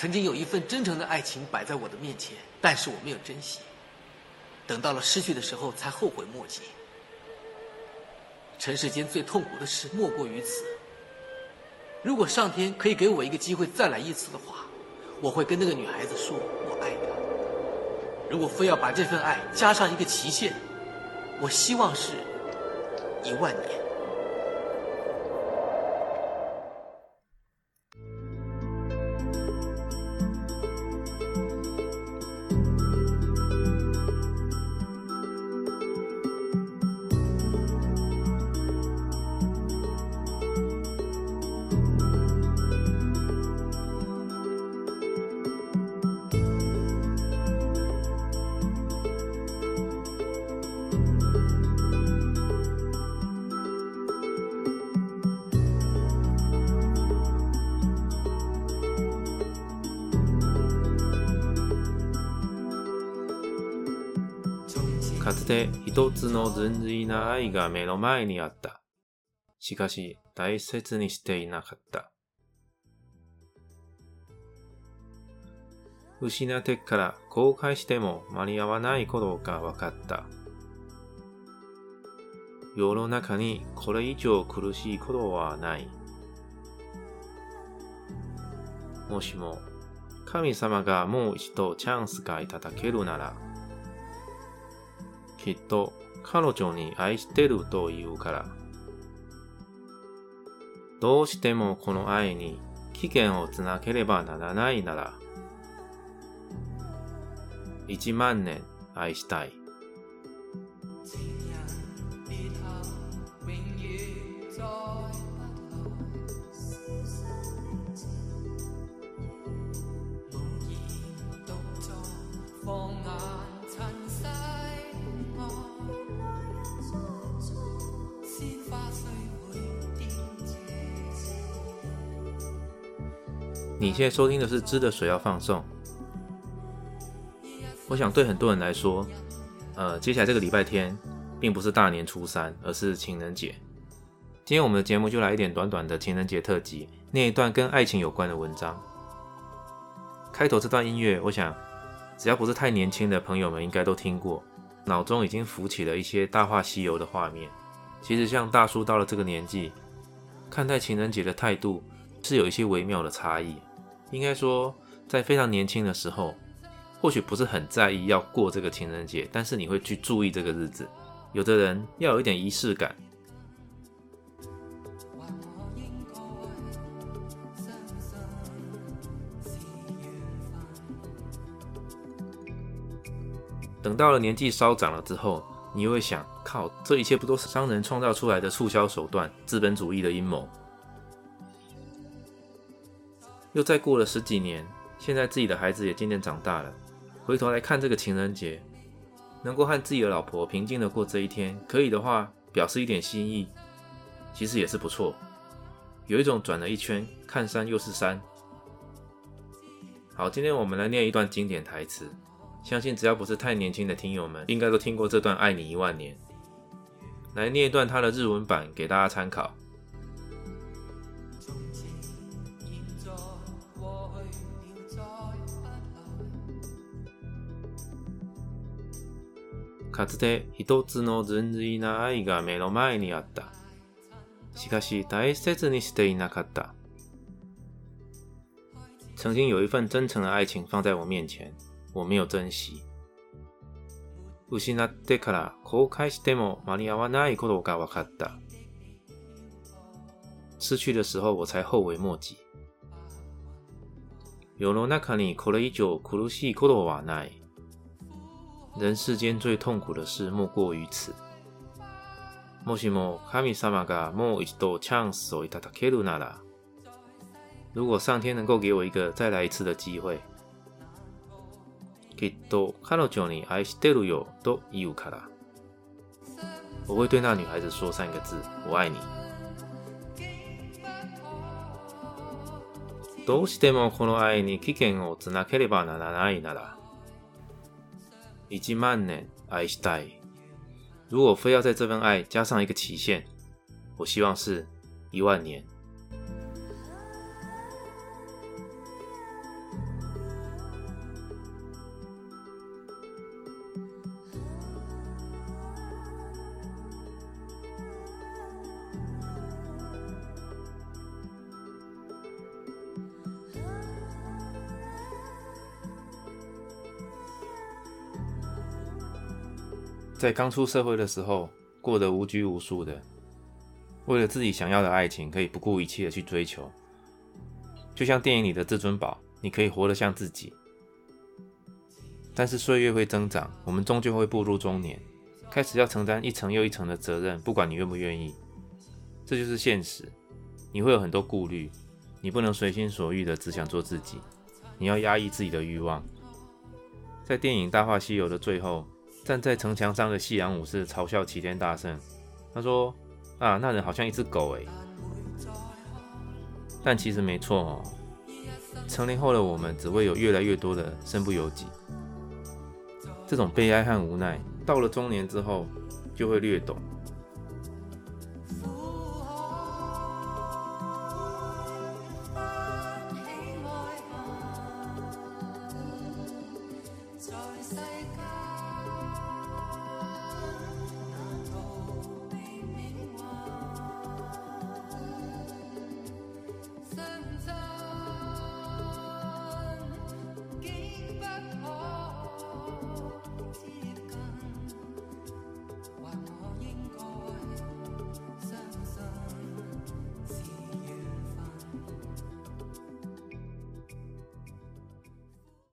曾经有一份真诚的爱情摆在我的面前，但是我没有珍惜，等到了失去的时候才后悔莫及。尘世间最痛苦的事莫过于此。如果上天可以给我一个机会再来一次的话，我会跟那个女孩子说：“我爱她。”如果非要把这份爱加上一个期限，我希望是一万年。かつて一つの純粋な愛が目の前にあった。しかし大切にしていなかった。失ってから後悔しても間に合わないことが分かった。世の中にこれ以上苦しいことはない。もしも神様がもう一度チャンスがいただけるなら、きっと彼女に愛してると言うから。どうしてもこの愛に危険をつなければならないなら、1万年愛したい。你现在收听的是《知的水要放送》。我想对很多人来说，呃，接下来这个礼拜天并不是大年初三，而是情人节。今天我们的节目就来一点短短的情人节特辑，念一段跟爱情有关的文章。开头这段音乐，我想只要不是太年轻的朋友们，应该都听过，脑中已经浮起了一些《大话西游》的画面。其实，像大叔到了这个年纪，看待情人节的态度是有一些微妙的差异。应该说，在非常年轻的时候，或许不是很在意要过这个情人节，但是你会去注意这个日子。有的人要有一点仪式感。等到了年纪稍长了之后，你会想：靠，这一切不都是商人创造出来的促销手段、资本主义的阴谋？又再过了十几年，现在自己的孩子也渐渐长大了。回头来看这个情人节，能够和自己的老婆平静的过这一天，可以的话表示一点心意，其实也是不错。有一种转了一圈，看山又是山。好，今天我们来念一段经典台词，相信只要不是太年轻的听友们，应该都听过这段《爱你一万年》。来念一段它的日文版给大家参考。かつて一つの純粋な愛が目の前にあった。しかし大切にしていなかった。曾经有一份真诚的愛情放在我面前，我没有珍惜。失ってから後悔しても間に合わないことが分かった。失去的时候我才后悔莫及。世の中にこれ以上苦しいことはない。人世间最痛苦的事莫过于此。もしも神様がもう一度チャンスをいたけるなら，如果上天能够给我一个再来一次的机会，きっと彼女に愛してるよと言うから，我会对那女孩子说三个字：我爱你。どうしてもこの愛に危険をつなければならないなら。以及慢呢，爱斯代。如果非要在这份爱加上一个期限，我希望是一万年。在刚出社会的时候，过得无拘无束的，为了自己想要的爱情，可以不顾一切的去追求。就像电影里的至尊宝，你可以活得像自己。但是岁月会增长，我们终究会步入中年，开始要承担一层又一层的责任，不管你愿不愿意，这就是现实。你会有很多顾虑，你不能随心所欲的只想做自己，你要压抑自己的欲望。在电影《大话西游》的最后。站在城墙上的西阳武士嘲笑齐天大圣，他说：“啊，那人好像一只狗哎。”但其实没错哦。成年后的我们，只会有越来越多的身不由己，这种悲哀和无奈，到了中年之后就会略懂。